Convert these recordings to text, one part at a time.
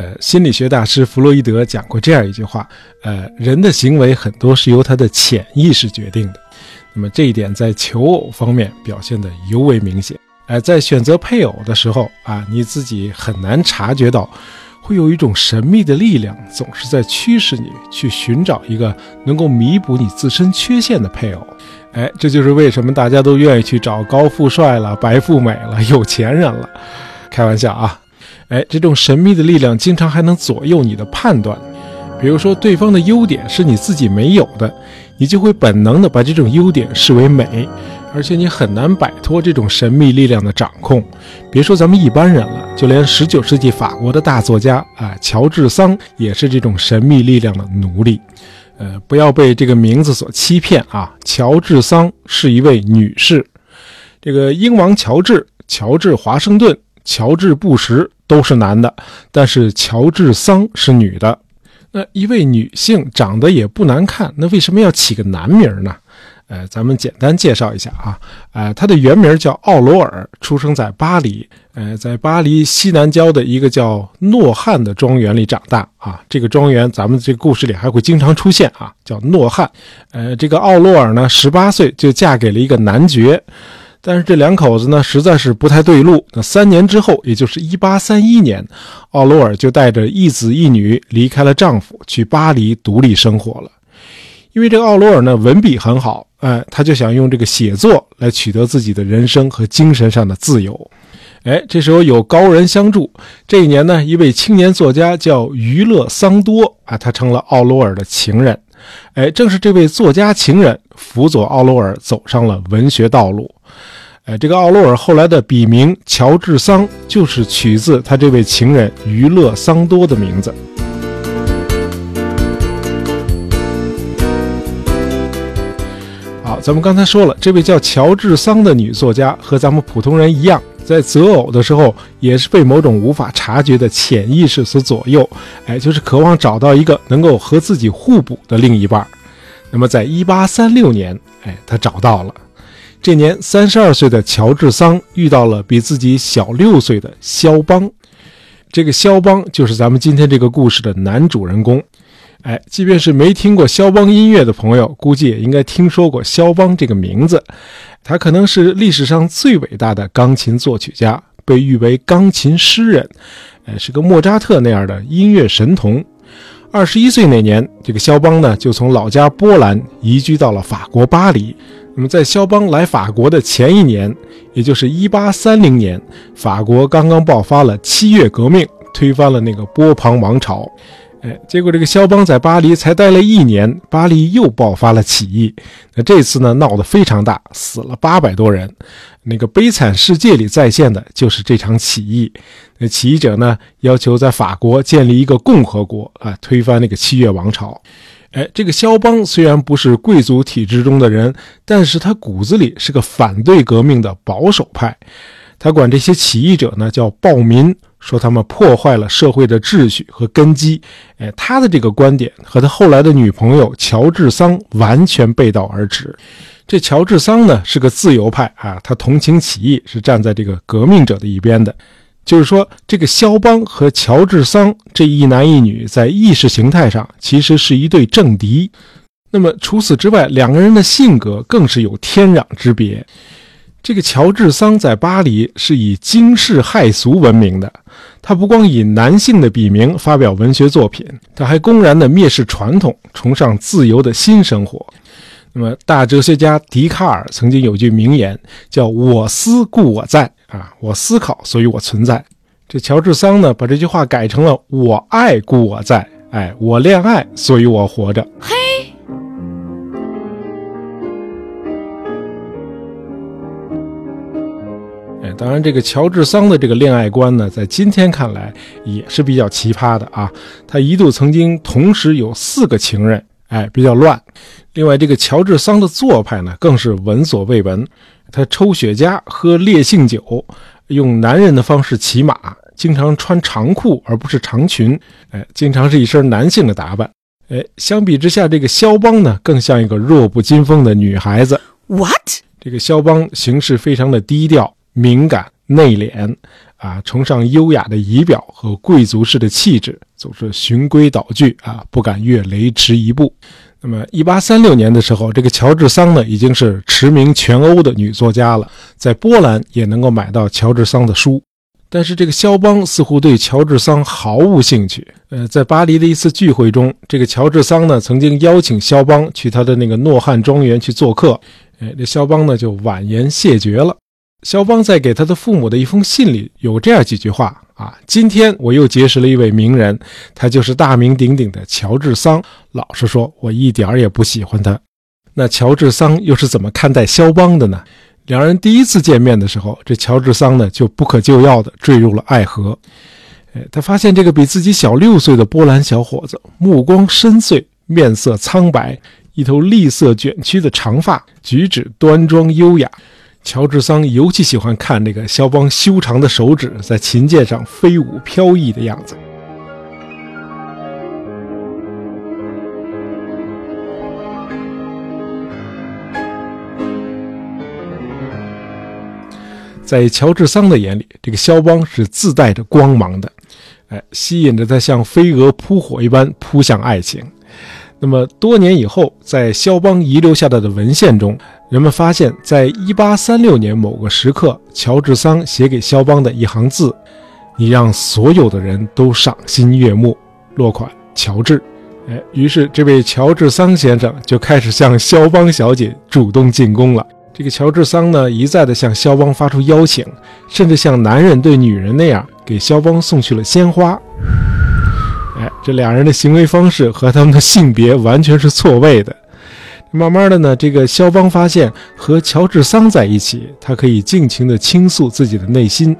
呃，心理学大师弗洛伊德讲过这样一句话：呃，人的行为很多是由他的潜意识决定的。那么这一点在求偶方面表现得尤为明显。哎，在选择配偶的时候啊，你自己很难察觉到，会有一种神秘的力量总是在驱使你去寻找一个能够弥补你自身缺陷的配偶。哎，这就是为什么大家都愿意去找高富帅了、白富美了、有钱人了。开玩笑啊！哎，这种神秘的力量经常还能左右你的判断。比如说，对方的优点是你自己没有的，你就会本能的把这种优点视为美。而且你很难摆脱这种神秘力量的掌控，别说咱们一般人了，就连19世纪法国的大作家啊，乔治桑也是这种神秘力量的奴隶。呃，不要被这个名字所欺骗啊！乔治桑是一位女士，这个英王乔治、乔治华盛顿、乔治布什都是男的，但是乔治桑是女的。那一位女性长得也不难看，那为什么要起个男名呢？呃，咱们简单介绍一下啊，呃，他的原名叫奥罗尔，出生在巴黎，呃，在巴黎西南郊的一个叫诺汉的庄园里长大啊。这个庄园咱们这个故事里还会经常出现啊，叫诺汉。呃，这个奥罗尔呢，十八岁就嫁给了一个男爵，但是这两口子呢实在是不太对路。那三年之后，也就是一八三一年，奥罗尔就带着一子一女离开了丈夫，去巴黎独立生活了。因为这个奥罗尔呢文笔很好。哎，他就想用这个写作来取得自己的人生和精神上的自由。哎，这时候有高人相助。这一年呢，一位青年作家叫于勒桑多啊，他成了奥罗尔的情人。哎，正是这位作家情人辅佐奥罗尔走上了文学道路。哎，这个奥罗尔后来的笔名乔治桑，就是取自他这位情人于勒桑多的名字。好咱们刚才说了，这位叫乔治桑的女作家和咱们普通人一样，在择偶的时候也是被某种无法察觉的潜意识所左右，哎，就是渴望找到一个能够和自己互补的另一半。那么，在一八三六年，哎，他找到了。这年，三十二岁的乔治桑遇到了比自己小六岁的肖邦。这个肖邦就是咱们今天这个故事的男主人公。哎，即便是没听过肖邦音乐的朋友，估计也应该听说过肖邦这个名字。他可能是历史上最伟大的钢琴作曲家，被誉为钢琴诗人，哎，是个莫扎特那样的音乐神童。二十一岁那年，这个肖邦呢，就从老家波兰移居到了法国巴黎。那么，在肖邦来法国的前一年，也就是一八三零年，法国刚刚爆发了七月革命，推翻了那个波旁王朝。哎，结果这个肖邦在巴黎才待了一年，巴黎又爆发了起义。那这次呢，闹得非常大，死了八百多人。那个悲惨世界里再现的就是这场起义。那起义者呢，要求在法国建立一个共和国啊，推翻那个七月王朝。哎，这个肖邦虽然不是贵族体制中的人，但是他骨子里是个反对革命的保守派。他管这些起义者呢叫暴民。说他们破坏了社会的秩序和根基，哎，他的这个观点和他后来的女朋友乔治桑完全背道而驰。这乔治桑呢是个自由派啊，他同情起义，是站在这个革命者的一边的。就是说，这个肖邦和乔治桑这一男一女在意识形态上其实是一对政敌。那么除此之外，两个人的性格更是有天壤之别。这个乔治桑在巴黎是以惊世骇俗闻名的。他不光以男性的笔名发表文学作品，他还公然的蔑视传统，崇尚自由的新生活。那么，大哲学家笛卡尔曾经有句名言，叫“我思故我在”，啊，我思考，所以我存在。这乔治桑呢，把这句话改成了“我爱故我在”，哎，我恋爱，所以我活着。当然，这个乔治桑的这个恋爱观呢，在今天看来也是比较奇葩的啊。他一度曾经同时有四个情人，哎，比较乱。另外，这个乔治桑的做派呢，更是闻所未闻。他抽雪茄，喝烈性酒，用男人的方式骑马，经常穿长裤而不是长裙，哎，经常是一身男性的打扮。哎，相比之下，这个肖邦呢，更像一个弱不禁风的女孩子。What？这个肖邦行事非常的低调。敏感内敛，啊，崇尚优雅的仪表和贵族式的气质，总是循规蹈矩啊，不敢越雷池一步。那么，一八三六年的时候，这个乔治桑呢已经是驰名全欧的女作家了，在波兰也能够买到乔治桑的书。但是，这个肖邦似乎对乔治桑毫无兴趣。呃，在巴黎的一次聚会中，这个乔治桑呢曾经邀请肖邦去他的那个诺汉庄园去做客，哎，这肖邦呢就婉言谢绝了。肖邦在给他的父母的一封信里有这样几句话。啊，今天我又结识了一位名人，他就是大名鼎鼎的乔治桑。老实说，我一点儿也不喜欢他。那乔治桑又是怎么看待肖邦的呢？两人第一次见面的时候，这乔治桑呢就不可救药的坠入了爱河。哎，他发现这个比自己小六岁的波兰小伙子，目光深邃，面色苍白，一头栗色卷曲的长发，举止端庄优雅。乔治桑尤其喜欢看这个肖邦修长的手指在琴键上飞舞飘逸的样子。在乔治桑的眼里，这个肖邦是自带着光芒的，哎，吸引着他像飞蛾扑火一般扑向爱情。那么多年以后，在肖邦遗留下来的文献中，人们发现，在1836年某个时刻，乔治桑写给肖邦的一行字：“你让所有的人都赏心悦目。”落款乔治。哎，于是这位乔治桑先生就开始向肖邦小姐主动进攻了。这个乔治桑呢，一再的向肖邦发出邀请，甚至像男人对女人那样，给肖邦送去了鲜花。这两人的行为方式和他们的性别完全是错位的。慢慢的呢，这个肖邦发现和乔治桑在一起，他可以尽情的倾诉自己的内心。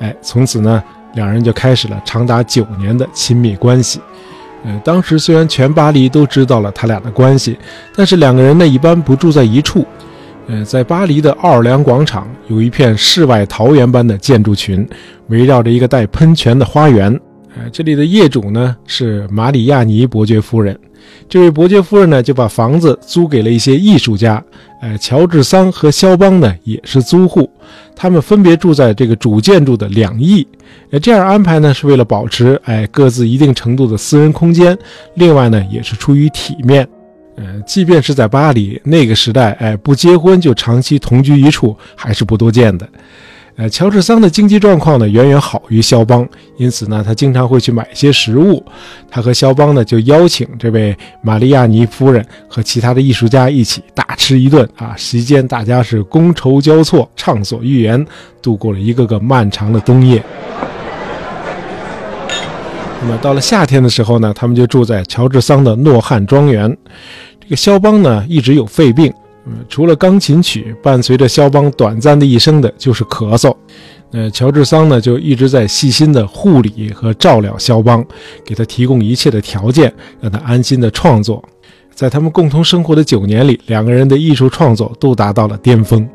哎，从此呢，两人就开始了长达九年的亲密关系。呃，当时虽然全巴黎都知道了他俩的关系，但是两个人呢一般不住在一处。呃，在巴黎的奥尔良广场有一片世外桃源般的建筑群，围绕着一个带喷泉的花园。这里的业主呢是马里亚尼伯爵夫人，这位伯爵夫人呢就把房子租给了一些艺术家。呃，乔治桑和肖邦呢也是租户，他们分别住在这个主建筑的两翼。呃，这样安排呢是为了保持哎各自一定程度的私人空间，另外呢也是出于体面。呃，即便是在巴黎那个时代，哎，不结婚就长期同居一处还是不多见的。呃，乔治桑的经济状况呢远远好于肖邦，因此呢，他经常会去买一些食物。他和肖邦呢就邀请这位玛利亚尼夫人和其他的艺术家一起大吃一顿啊。席间大家是觥筹交错，畅所欲言，度过了一个个漫长的冬夜。那么到了夏天的时候呢，他们就住在乔治桑的诺汉庄园。这个肖邦呢一直有肺病。除了钢琴曲，伴随着肖邦短暂的一生的就是咳嗽。呃，乔治桑呢就一直在细心的护理和照料肖邦，给他提供一切的条件，让他安心的创作。在他们共同生活的九年里，两个人的艺术创作都达到了巅峰。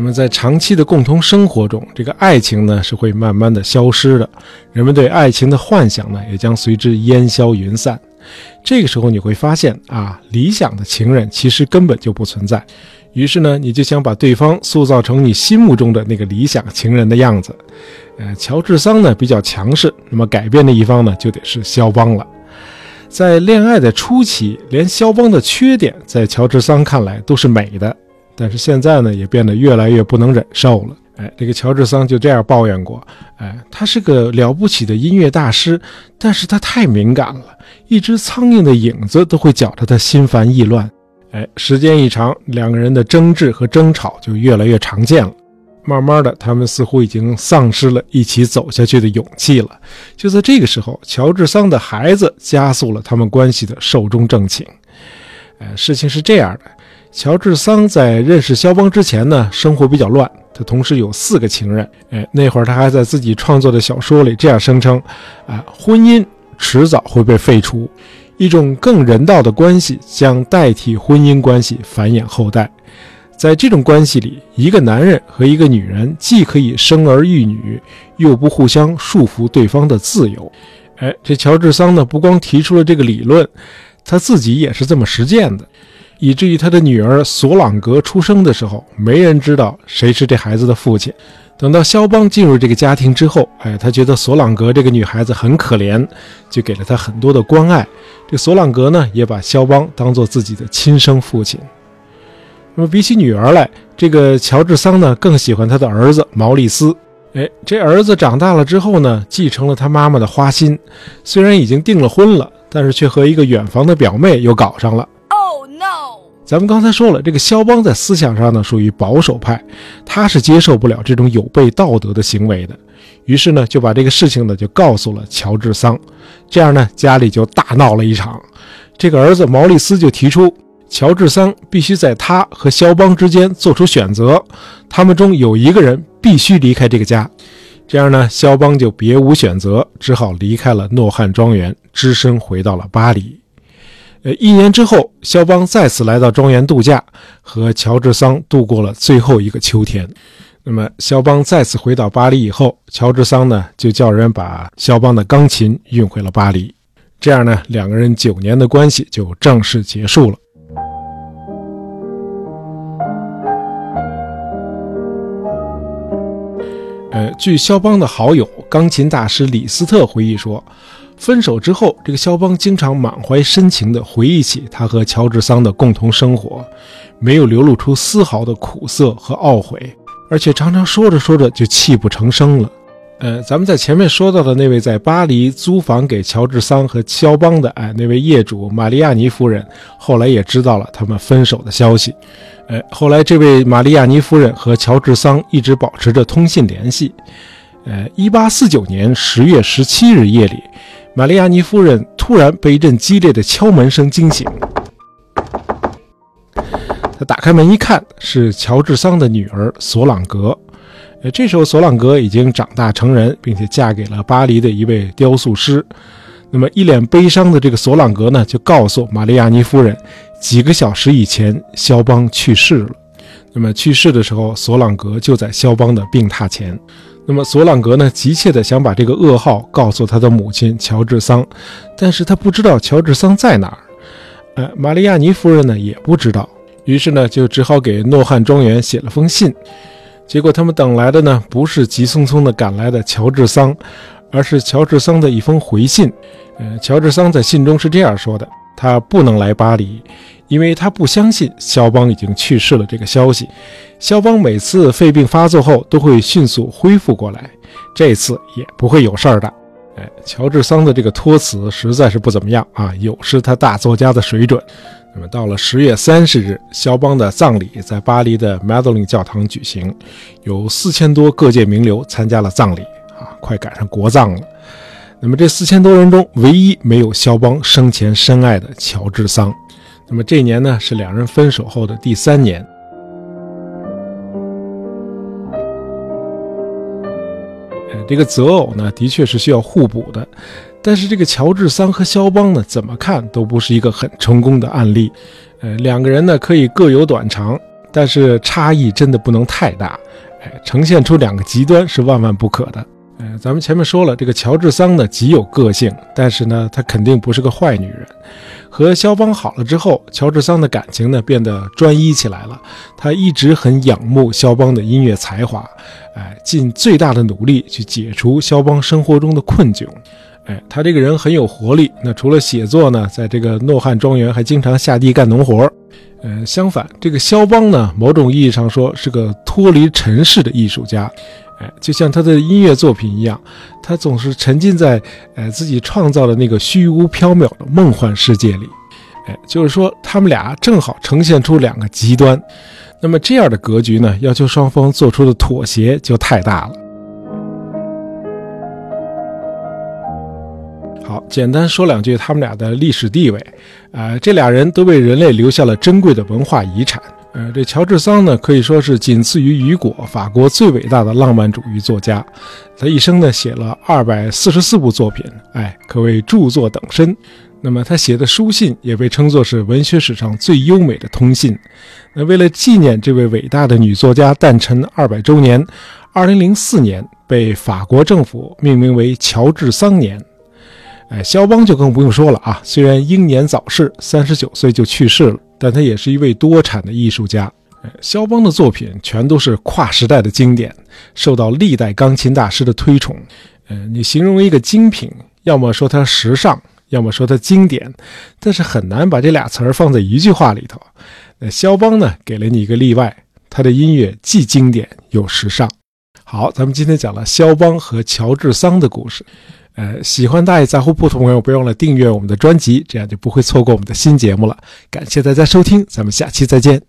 那么，在长期的共同生活中，这个爱情呢是会慢慢的消失的，人们对爱情的幻想呢也将随之烟消云散。这个时候，你会发现啊，理想的情人其实根本就不存在。于是呢，你就想把对方塑造成你心目中的那个理想情人的样子。呃，乔治桑呢比较强势，那么改变的一方呢就得是肖邦了。在恋爱的初期，连肖邦的缺点在乔治桑看来都是美的。但是现在呢，也变得越来越不能忍受了。哎，这个乔治桑就这样抱怨过：哎，他是个了不起的音乐大师，但是他太敏感了，一只苍蝇的影子都会搅得他心烦意乱。哎，时间一长，两个人的争执和争吵就越来越常见了。慢慢的，他们似乎已经丧失了一起走下去的勇气了。就在这个时候，乔治桑的孩子加速了他们关系的寿终正寝。呃，事情是这样的。乔治桑在认识肖邦之前呢，生活比较乱。他同时有四个情人。哎，那会儿他还在自己创作的小说里这样声称：啊，婚姻迟早会被废除，一种更人道的关系将代替婚姻关系繁衍后代。在这种关系里，一个男人和一个女人既可以生儿育女，又不互相束缚对方的自由。哎，这乔治桑呢，不光提出了这个理论，他自己也是这么实践的。以至于他的女儿索朗格出生的时候，没人知道谁是这孩子的父亲。等到肖邦进入这个家庭之后，哎，他觉得索朗格这个女孩子很可怜，就给了她很多的关爱。这索朗格呢，也把肖邦当做自己的亲生父亲。那么比起女儿来，这个乔治桑呢，更喜欢他的儿子毛利斯。哎，这儿子长大了之后呢，继承了他妈妈的花心，虽然已经订了婚了，但是却和一个远房的表妹又搞上了。咱们刚才说了，这个肖邦在思想上呢属于保守派，他是接受不了这种有悖道德的行为的，于是呢就把这个事情呢就告诉了乔治桑，这样呢家里就大闹了一场。这个儿子毛利斯就提出。乔治桑必须在他和肖邦之间做出选择，他们中有一个人必须离开这个家。这样呢，肖邦就别无选择，只好离开了诺汉庄园，只身回到了巴黎。呃，一年之后，肖邦再次来到庄园度假，和乔治桑度过了最后一个秋天。那么，肖邦再次回到巴黎以后，乔治桑呢就叫人把肖邦的钢琴运回了巴黎。这样呢，两个人九年的关系就正式结束了。呃，据肖邦的好友钢琴大师李斯特回忆说，分手之后，这个肖邦经常满怀深情地回忆起他和乔治桑的共同生活，没有流露出丝毫的苦涩和懊悔，而且常常说着说着就泣不成声了。呃，咱们在前面说到的那位在巴黎租房给乔治桑和肖邦的哎那位业主玛利亚尼夫人，后来也知道了他们分手的消息。呃，后来这位玛利亚尼夫人和乔治桑一直保持着通信联系。呃，一八四九年十月十七日夜里，玛利亚尼夫人突然被一阵激烈的敲门声惊醒。她打开门一看，是乔治桑的女儿索朗格。呃，这时候索朗格已经长大成人，并且嫁给了巴黎的一位雕塑师。那么，一脸悲伤的这个索朗格呢，就告诉玛利亚尼夫人，几个小时以前肖邦去世了。那么去世的时候，索朗格就在肖邦的病榻前。那么索朗格呢，急切地想把这个噩耗告诉他的母亲乔治桑，但是他不知道乔治桑在哪儿。呃，玛利亚尼夫人呢也不知道，于是呢就只好给诺汉庄园写了封信。结果他们等来的呢，不是急匆匆的赶来的乔治桑，而是乔治桑的一封回信。呃，乔治桑在信中是这样说的：他不能来巴黎，因为他不相信肖邦已经去世了这个消息。肖邦每次肺病发作后都会迅速恢复过来，这次也不会有事儿的。哎，乔治桑的这个托词实在是不怎么样啊，有失他大作家的水准。那么到了十月三十日，肖邦的葬礼在巴黎的 Madeline 教堂举行，有四千多各界名流参加了葬礼啊，快赶上国葬了。那么这四千多人中，唯一没有肖邦生前深爱的乔治桑。那么这一年呢，是两人分手后的第三年。这个择偶呢，的确是需要互补的。但是这个乔治桑和肖邦呢，怎么看都不是一个很成功的案例。呃，两个人呢可以各有短长，但是差异真的不能太大。哎，呈现出两个极端是万万不可的。呃，咱们前面说了，这个乔治桑呢极有个性，但是呢，她肯定不是个坏女人。和肖邦好了之后，乔治桑的感情呢变得专一起来了。他一直很仰慕肖邦的音乐才华，哎，尽最大的努力去解除肖邦生活中的困窘。哎，他这个人很有活力。那除了写作呢，在这个诺汉庄园还经常下地干农活呃，相反，这个肖邦呢，某种意义上说是个脱离尘世的艺术家。哎，就像他的音乐作品一样，他总是沉浸在呃自己创造的那个虚无缥缈的梦幻世界里。哎，就是说他们俩正好呈现出两个极端。那么这样的格局呢，要求双方做出的妥协就太大了。好，简单说两句他们俩的历史地位。啊，这俩人都为人类留下了珍贵的文化遗产。呃，这乔治桑呢，可以说是仅次于雨果，法国最伟大的浪漫主义作家。他一生呢写了二百四十四部作品，哎，可谓著作等身。那么他写的书信也被称作是文学史上最优美的通信。那为了纪念这位伟大的女作家诞辰二百周年，二零零四年被法国政府命名为乔治桑年。哎，肖邦就更不用说了啊！虽然英年早逝，三十九岁就去世了，但他也是一位多产的艺术家。肖邦的作品全都是跨时代的经典，受到历代钢琴大师的推崇。呃，你形容一个精品，要么说它时尚，要么说它经典，但是很难把这俩词儿放在一句话里头。那肖邦呢，给了你一个例外，他的音乐既经典又时尚。好，咱们今天讲了肖邦和乔治桑的故事。呃，喜欢大爷杂货铺的朋友，别忘了订阅我们的专辑，这样就不会错过我们的新节目了。感谢大家收听，咱们下期再见。